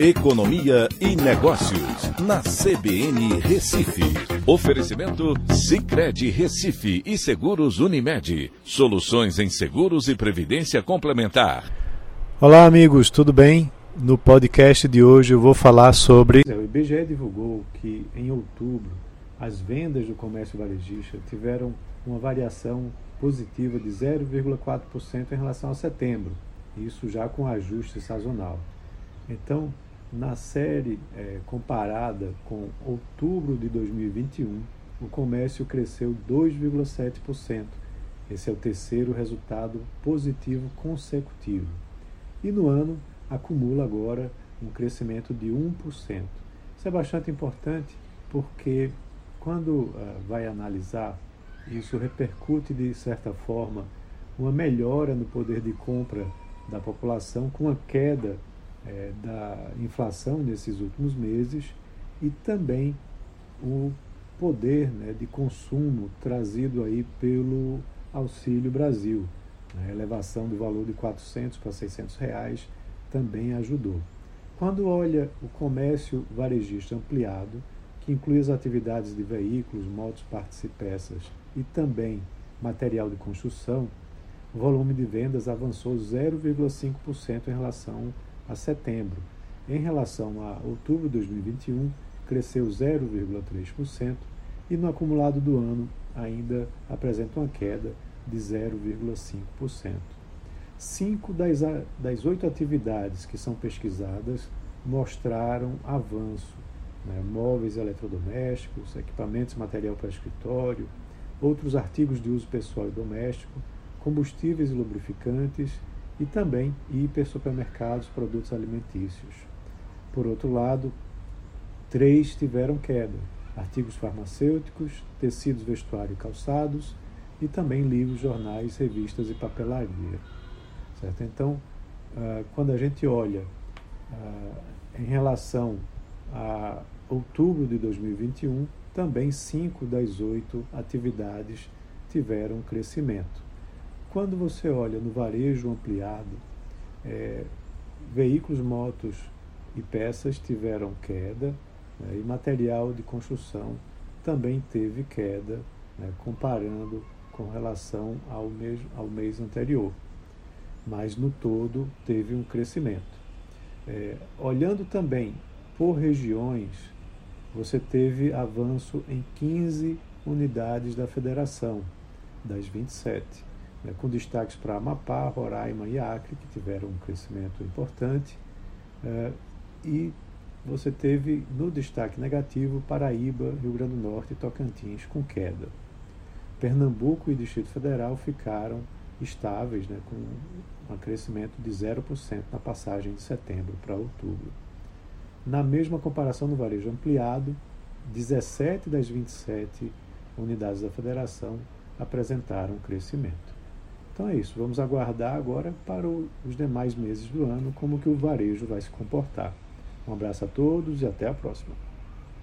Economia e Negócios, na CBN Recife. Oferecimento Cicred Recife e Seguros Unimed. Soluções em seguros e previdência complementar. Olá, amigos, tudo bem? No podcast de hoje eu vou falar sobre. O IBGE divulgou que em outubro as vendas do comércio varejista tiveram uma variação positiva de 0,4% em relação a setembro, isso já com ajuste sazonal. Então, na série é, comparada com outubro de 2021, o comércio cresceu 2,7%. Esse é o terceiro resultado positivo consecutivo. E no ano, acumula agora um crescimento de 1%. Isso é bastante importante porque, quando uh, vai analisar, isso repercute de certa forma uma melhora no poder de compra da população, com a queda é, da inflação nesses últimos meses e também o poder né, de consumo trazido aí pelo Auxílio Brasil. A elevação do valor de 400 para 600 reais também ajudou. Quando olha o comércio varejista ampliado, que inclui as atividades de veículos, motos, partes e peças e também material de construção, o volume de vendas avançou 0,5% em relação a setembro. Em relação a outubro de 2021, cresceu 0,3% e no acumulado do ano ainda apresenta uma queda de 0,5%. Cinco das, das oito atividades que são pesquisadas mostraram avanço. Né? Móveis eletrodomésticos, equipamentos e material para escritório, outros artigos de uso pessoal e doméstico, combustíveis e lubrificantes e também hipersupermercados, produtos alimentícios. Por outro lado, três tiveram queda: artigos farmacêuticos, tecidos, vestuário e calçados, e também livros, jornais, revistas e papelaria. Certo? Então, ah, quando a gente olha ah, em relação a outubro de 2021, também cinco das oito atividades tiveram crescimento. Quando você olha no varejo ampliado, é, veículos, motos e peças tiveram queda né, e material de construção também teve queda, né, comparando com relação ao mês, ao mês anterior mas no todo teve um crescimento. É, olhando também por regiões, você teve avanço em 15 unidades da federação, das 27, né, com destaques para Amapá, Roraima e Acre, que tiveram um crescimento importante, é, e você teve no destaque negativo Paraíba, Rio Grande do Norte e Tocantins com queda. Pernambuco e Distrito Federal ficaram estáveis, né, com um crescimento de 0% na passagem de setembro para outubro. Na mesma comparação no varejo ampliado, 17 das 27 unidades da federação apresentaram crescimento. Então é isso, vamos aguardar agora para os demais meses do ano como que o varejo vai se comportar. Um abraço a todos e até a próxima.